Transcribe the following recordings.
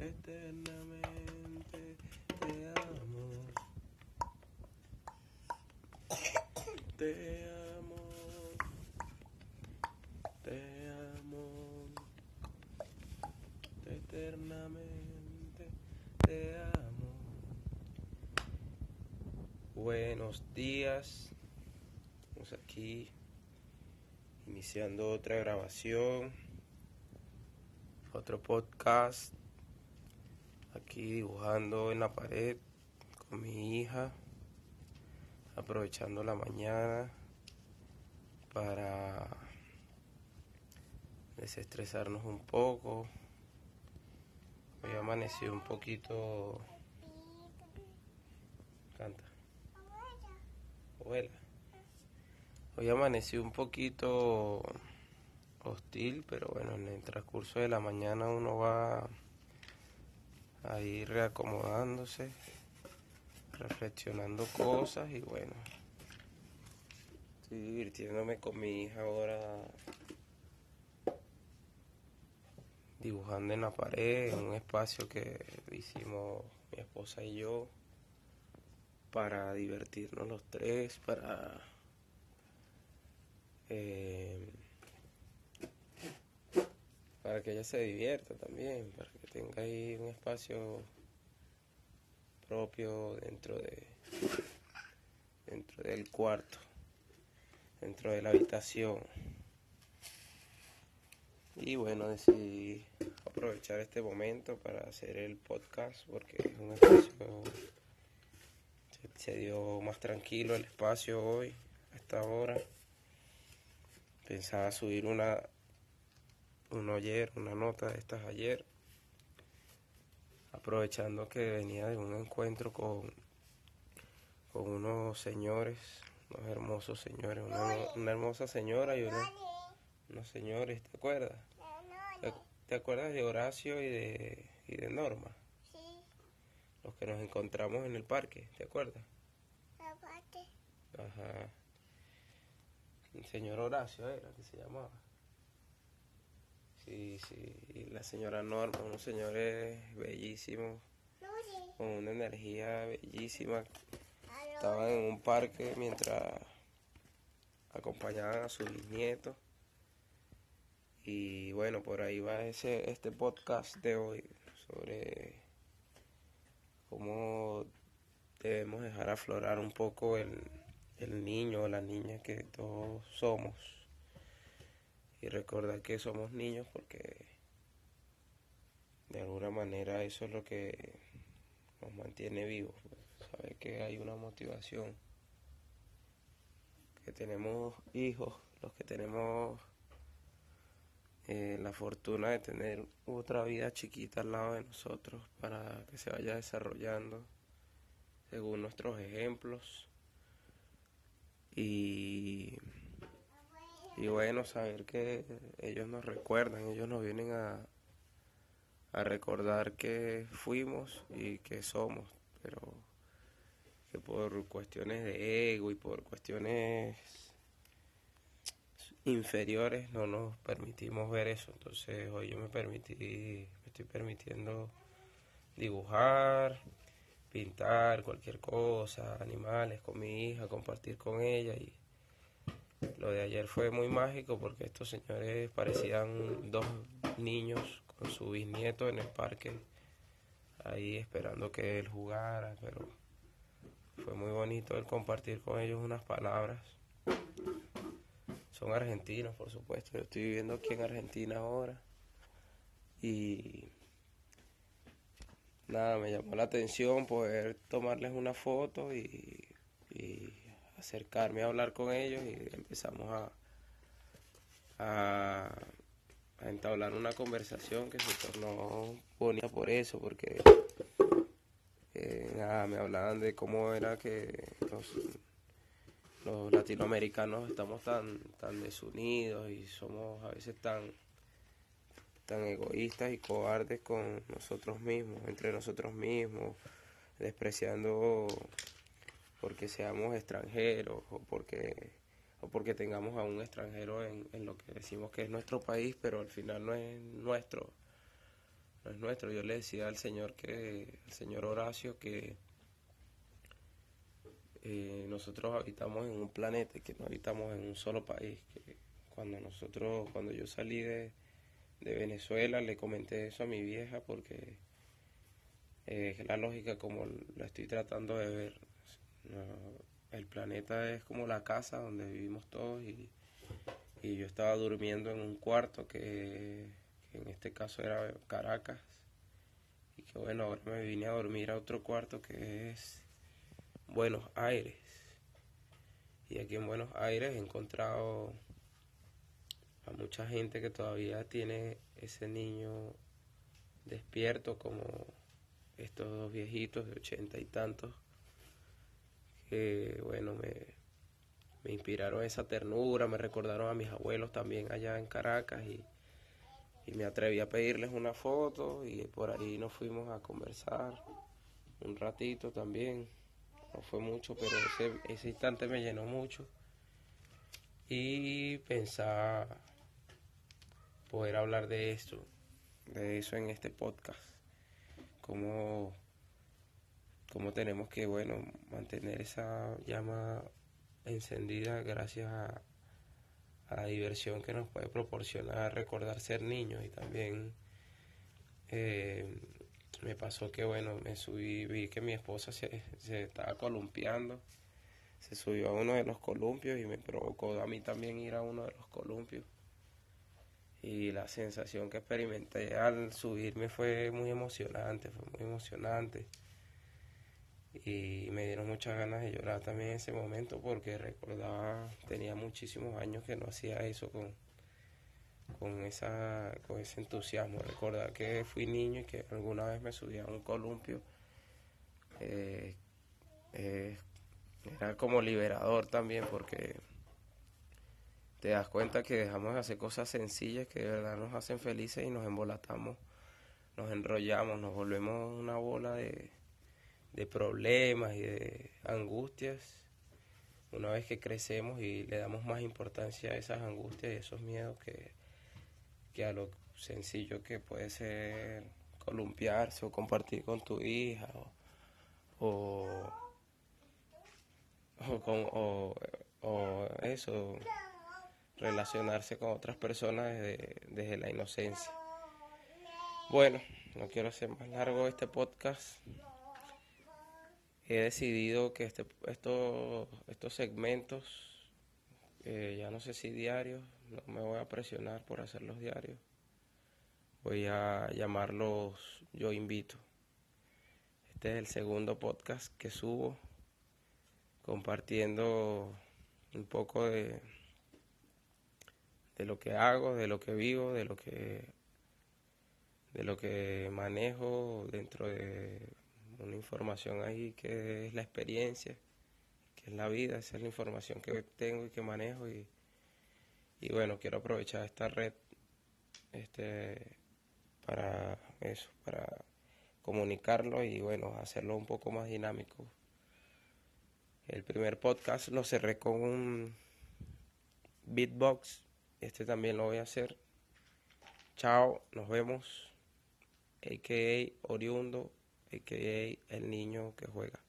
eternamente te amo. Te amo. Te amo. Eternamente te amo. Buenos días. Estamos aquí iniciando otra grabación, otro podcast. Aquí dibujando en la pared con mi hija, aprovechando la mañana para desestresarnos un poco. Hoy amanecí un poquito. Canta. Abuela. Hoy amanecí un poquito hostil, pero bueno, en el transcurso de la mañana uno va a ir reacomodándose, reflexionando cosas y bueno, estoy divirtiéndome con mi hija ahora dibujando en la pared, en un espacio que hicimos mi esposa y yo para divertirnos los tres, para eh, para que ella se divierta también, para que tenga ahí un espacio propio dentro de dentro del cuarto, dentro de la habitación. Y bueno, decidí aprovechar este momento para hacer el podcast porque es un espacio, se, se dio más tranquilo el espacio hoy, a esta hora. Pensaba subir una, uno ayer, una nota de estas ayer, aprovechando que venía de un encuentro con, con unos señores, unos hermosos señores, una, una hermosa señora y unos, unos señores, ¿te acuerdas? ¿Te, te acuerdas de Horacio y de, y de Norma? Sí, Los que nos encontramos en el parque, ¿te acuerdas? Ajá. El señor Horacio era que se llamaba. Sí, sí. Y la señora Norma, unos señores sí. con una energía bellísima. Estaban en un parque mientras acompañaban a su bisnieto. Y bueno, por ahí va ese, este podcast de hoy sobre cómo debemos dejar aflorar un poco el, el niño o la niña que todos somos. Y recordar que somos niños porque de alguna manera eso es lo que nos mantiene vivos. pues, Saber que hay una motivación. Que tenemos hijos, los que tenemos eh, la fortuna de tener otra vida chiquita al lado de nosotros para que se vaya desarrollando según nuestros ejemplos. Y, y bueno, saber que ellos nos recuerdan, ellos nos vienen a, a recordar que fuimos y que somos, pero que por cuestiones de ego y por cuestiones inferiores no nos permitimos ver eso. Entonces hoy yo me permití, me estoy permitiendo dibujar, pintar cualquier cosa, animales con mi hija, compartir con ella y lo de ayer fue muy mágico porque estos señores parecían dos niños con su bisnieto en el parque ahí esperando que él jugara, pero fue muy bonito el compartir con ellos unas palabras. Son argentinos, por supuesto. Yo estoy viviendo aquí en Argentina ahora. Y nada, me llamó la atención poder tomarles una foto y, y acercarme a hablar con ellos y empezamos a, entablar una conversación que se tornó bonita por eso, porque eh, nada, me hablaban de cómo era que los, los latinoamericanos estamos tan, tan desunidos y somos a veces tan, tan egoístas y cobardes con nosotros mismos, entre nosotros mismos, despreciando porque seamos extranjeros o porque o porque tengamos a un extranjero en, en lo que decimos que es nuestro país, pero al final no es nuestro. no es nuestro. Yo le decía al señor que, al señor Horacio que eh, nosotros habitamos en un planeta que no habitamos en un solo país. Que cuando nosotros, cuando yo salí de, de Venezuela, le comenté eso a mi vieja porque es la lógica como la estoy tratando de ver. No, el planeta es como la casa donde vivimos todos y, y yo estaba durmiendo en un cuarto que, que en este caso era Caracas y que bueno, ahora me vine a dormir a otro cuarto que es Buenos Aires. Y aquí en Buenos Aires he encontrado a mucha gente que todavía tiene ese niño despierto como estos dos viejitos de ochenta y tantos que bueno me, me inspiraron esa ternura, me recordaron a mis abuelos también allá en Caracas y, y me atreví a pedirles una foto y por ahí nos fuimos a conversar un ratito también no fue mucho, pero ese, ese instante me llenó mucho. Y pensaba poder hablar de esto, de eso en este podcast. Cómo, cómo tenemos que, bueno, mantener esa llama encendida gracias a, la diversión que nos puede proporcionar recordar ser niños y también eh, me pasó que, bueno, me subí, vi que mi esposa se, se estaba columpiando, se subió a uno de los columpios y me provocó a mí también ir a uno de los columpios. Y la sensación que experimenté al subirme fue muy emocionante, fue muy emocionante. Y me dieron muchas ganas de llorar también en ese momento porque recordaba, tenía muchísimos años que no hacía eso con, con, esa, con ese entusiasmo. Recordar que fui niño y que alguna vez me subí a un columpio. Eh, eh, era como liberador también porque te das cuenta que dejamos de hacer cosas sencillas que de verdad nos hacen felices y nos embolatamos, nos enrollamos, nos volvemos una bola de, de problemas y de angustias. Una vez que crecemos y le damos más importancia a esas angustias y esos miedos que, que a lo sencillo que puede ser columpiarse o compartir con tu hija o, o, con, o, eso, relacionarse con otras personas desde la inocencia. Bueno, no quiero hacer más largo este podcast. He decidido que este, estos, estos segmentos, eh, ya no sé si diarios, no me voy a presionar por hacerlos diarios. Voy a llamarlos Yo Invito. Este es el segundo podcast que subo compartiendo un poco de, de lo que hago, de lo que vivo, de lo que de lo que manejo dentro de una información ahí que es la experiencia, que es la vida, esa es la información que tengo y que manejo y, y bueno, quiero aprovechar esta red este para eso, para comunicarlo y bueno, hacerlo un poco más dinámico. El primer podcast lo cerré con un beatbox, este también lo voy a hacer. Chao, nos vemos. AKA Oriundo, AKA el niño que juega.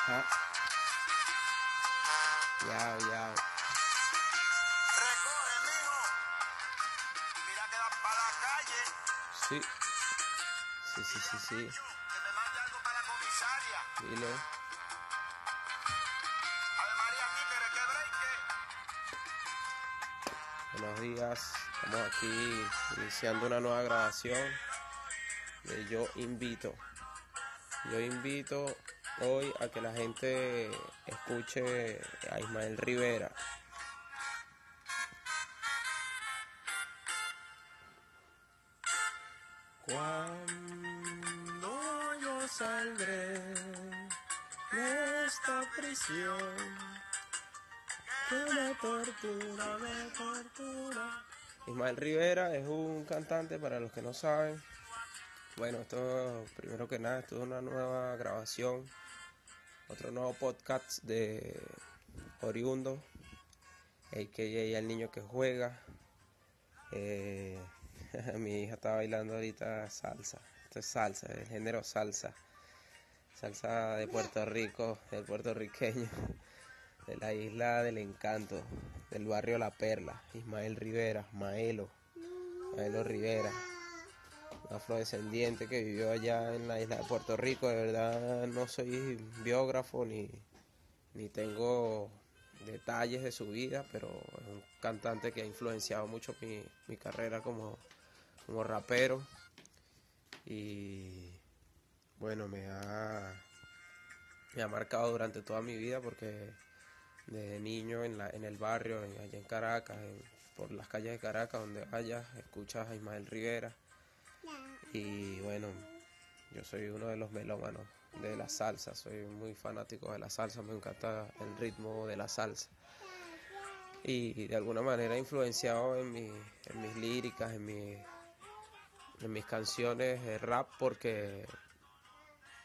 Ajá. Yao, yao. Recoge, mijo. Mira que vas para la calle. Sí. Sí, sí, sí, sí. Que me mande algo para la comisaria. Dile. Ave María, títere, que break. Buenos días. Estamos aquí iniciando una nueva grabación de Yo Invito. Yo invito hoy a que la gente escuche a Ismael Rivera. saldré de esta prisión que me tortura, me tortura. Ismael Rivera es un cantante para los que no saben. Bueno, esto primero que nada, esto es una nueva grabación, otro nuevo podcast de Oriundo, a.k.a. El Niño que Juega. Eh, mi hija está bailando ahorita salsa. Esto es salsa, el género salsa. Salsa de Puerto Rico, del puertorriqueño, de la isla del encanto, del barrio La Perla. Ismael Rivera, Maelo, Maelo Rivera, afrodescendiente que vivió allá en la isla de Puerto Rico. De verdad no soy biógrafo ni, ni tengo detalles de su vida, pero es un cantante que ha influenciado mucho mi, mi carrera como, como rapero. Y bueno, me ha, me ha marcado durante toda mi vida porque de niño en, la, en el barrio, allá en Caracas, por las calles de Caracas, donde vayas, escuchas a Ismael Rivera. Y bueno, yo soy uno de los melómanos de la salsa, soy muy fanático de la salsa, me encanta el ritmo de la salsa. Y de alguna manera influenciado en, en mis líricas, en, en mis canciones de rap, porque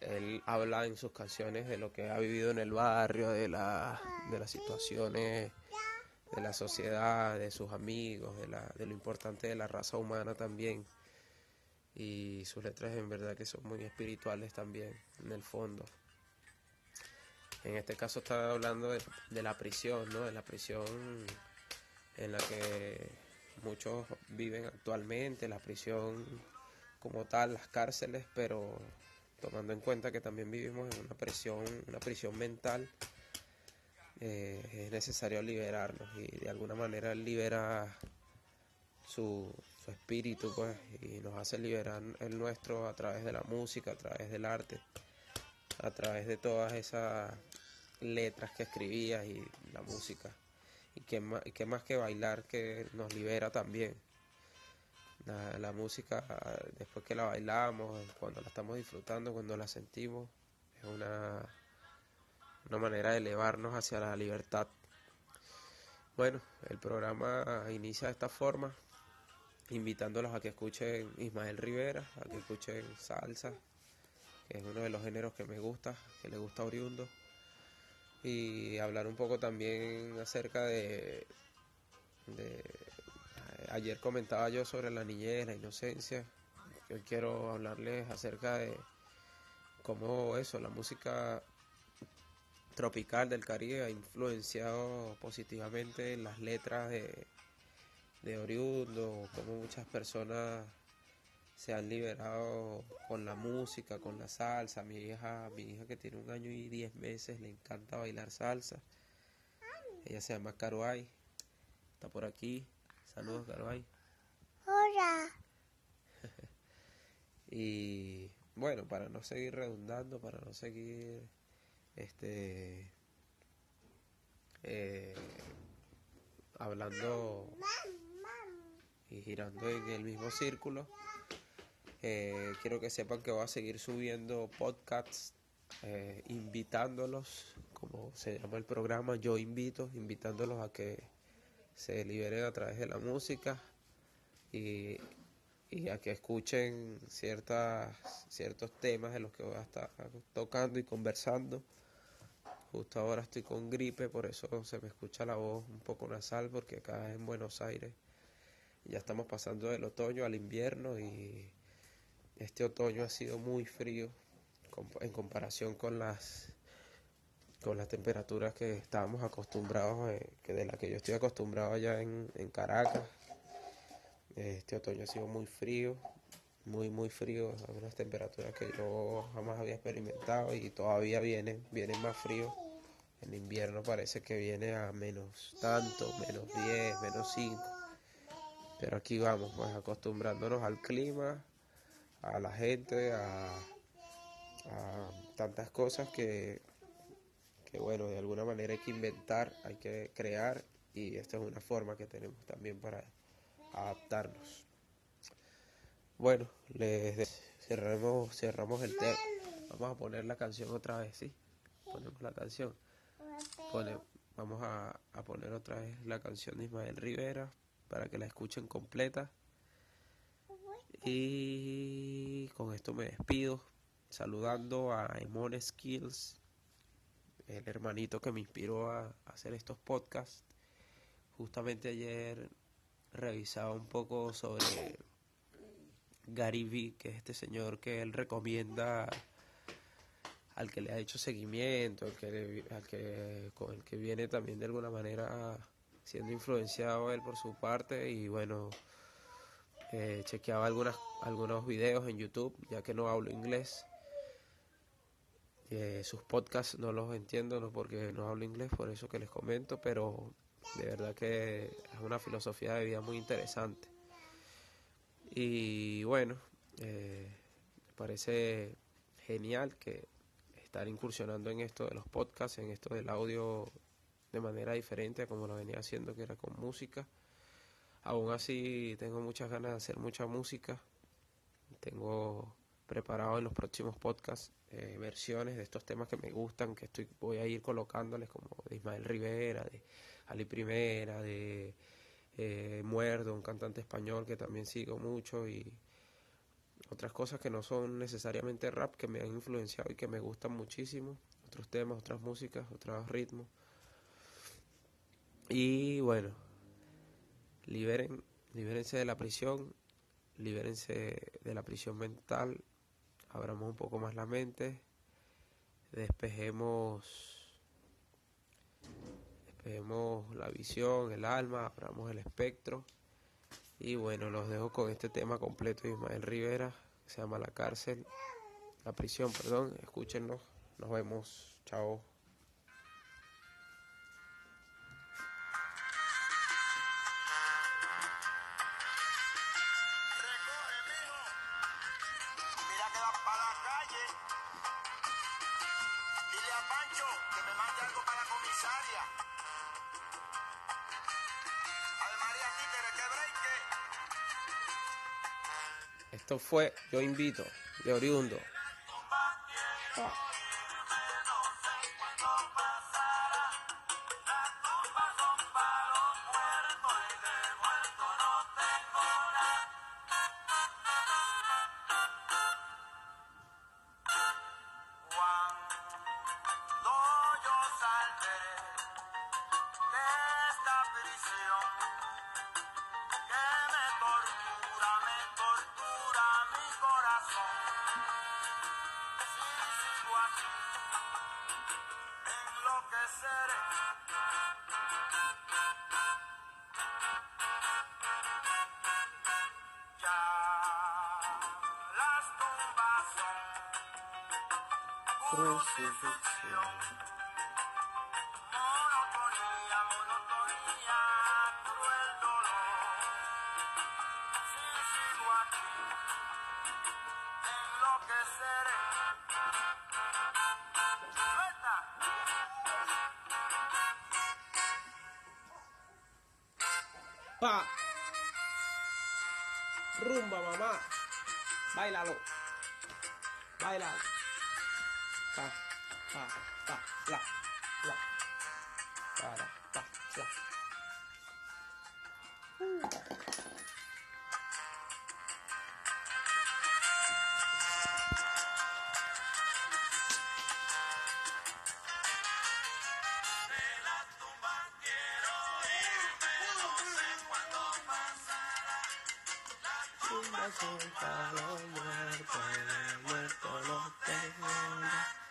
él habla en sus canciones de lo que ha vivido en el barrio, de, la, de las situaciones de la sociedad, de sus amigos, de, la, de lo importante de la raza humana también. Y sus letras en verdad que son muy espirituales también, en el fondo. En este caso está hablando de, la prisión, ¿no? De la prisión en la que muchos viven actualmente, la prisión como tal, las cárceles, pero tomando en cuenta que también vivimos en una prisión, una prisión mental, eh, es necesario liberarnos y de alguna manera libera su, su espíritu pues y nos hace liberar el nuestro a través de la música, a través del arte, a través de todas esas letras que escribía y la música. Y qué más, y qué más que bailar que nos libera también. La, la música, después que la bailamos, cuando la estamos disfrutando, cuando la sentimos, es una, una manera de elevarnos hacia la libertad. Bueno, el programa inicia de esta forma, invitándolos a que escuchen Ismael Rivera, a que escuchen salsa, que es uno de los géneros que me gusta, que le gusta a Oriundo, y hablar un poco también acerca de, ayer comentaba yo sobre la niñez, la inocencia. Hoy quiero hablarles acerca de cómo eso, la música tropical del Caribe ha influenciado positivamente en las letras de, de Oriundo, cómo muchas personas se han liberado con la música, con la salsa. Mi hija, mi hija que tiene un año y diez meses, le encanta bailar salsa. Ella se llama Caruay, está por aquí. Saludos, Caruay. Hola. Y bueno, para no seguir redundando, para no seguir este eh, hablando y girando en el mismo círculo, eh, quiero que sepan que voy a seguir subiendo podcasts, eh, invitándolos, como se llama el programa, yo invito, invitándolos a que se liberen a través de la música y, y a que escuchen ciertas, ciertos temas de los que voy a estar tocando y conversando. Justo ahora estoy con gripe, por eso se me escucha la voz un poco nasal, porque acá en Buenos Aires ya estamos pasando del otoño al invierno y este otoño ha sido muy frío en comparación con las con las temperaturas que estábamos acostumbrados, eh, que de las que yo estoy acostumbrado allá en, en Caracas. Este otoño ha sido muy frío, muy muy frío, a unas temperaturas que yo jamás había experimentado y todavía vienen, vienen más frío. En invierno parece que viene a menos tanto, menos 10, menos 5. Pero aquí vamos, pues acostumbrándonos al clima, a la gente, a, tantas cosas que, que, bueno, de alguna manera hay que inventar, hay que crear y esta es una forma que tenemos también para adaptarnos. Bueno, les cerramos, cerramos el tema. Vamos a poner la canción otra vez, ¿sí? Ponemos la canción. Vamos a, a poner otra vez la canción de Ismael Rivera para que la escuchen completa. Y con esto me despido, saludando a Emon Skills, el hermanito que me inspiró a, hacer estos podcasts. Justamente ayer revisaba un poco sobre Gary Vee, que es este señor que él recomienda al que le ha hecho seguimiento, al al que con el que viene también de alguna manera siendo influenciado él por su parte y bueno, eh, chequeaba algunas, algunos videos en YouTube, ya que no hablo inglés. Eh, sus podcasts no los entiendo, no porque no hablo inglés, por eso que les comento, pero de verdad que es una filosofía de vida muy interesante. Y bueno, eh, me parece genial que estar incursionando en esto de los podcasts, en esto del audio de manera diferente a como lo venía haciendo, que era con música. Aún así, tengo muchas ganas de hacer mucha música. Tengo preparado en los próximos podcasts eh, versiones de estos temas que me gustan, que estoy voy a ir colocándoles como de Ismael Rivera, de Ali Primera, de eh, Muerdo, un cantante español que también sigo mucho y otras cosas que no son necesariamente rap, que me han influenciado y que me gustan muchísimo, otros temas, otras músicas, otros ritmos. Y bueno, liberen, libérense de la prisión, libérense de la prisión mental, abramos un poco más la mente, despejemos, despejemos la visión, el alma, abramos el espectro. Y bueno, los dejo con este tema completo de Ismael Rivera, que se llama La cárcel, la prisión, perdón, escúchenlo, nos vemos, chao. Esto fue Yo Invito, de Oriundo. ¡Suelta! ¡Pa! Rumba, mamá. Bailalo. Bailalo. Pa, pa, pa, la, la. Para, pa, la. Tumba son para los muertos, los muertos los tengo.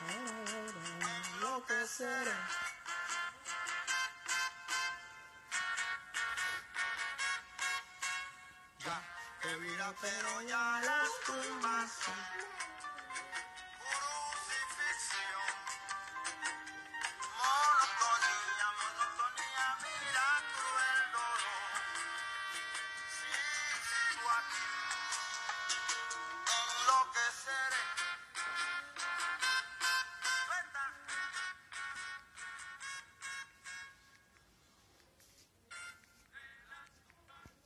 Ahora lo que será. ya que vida, pero ya las tumbas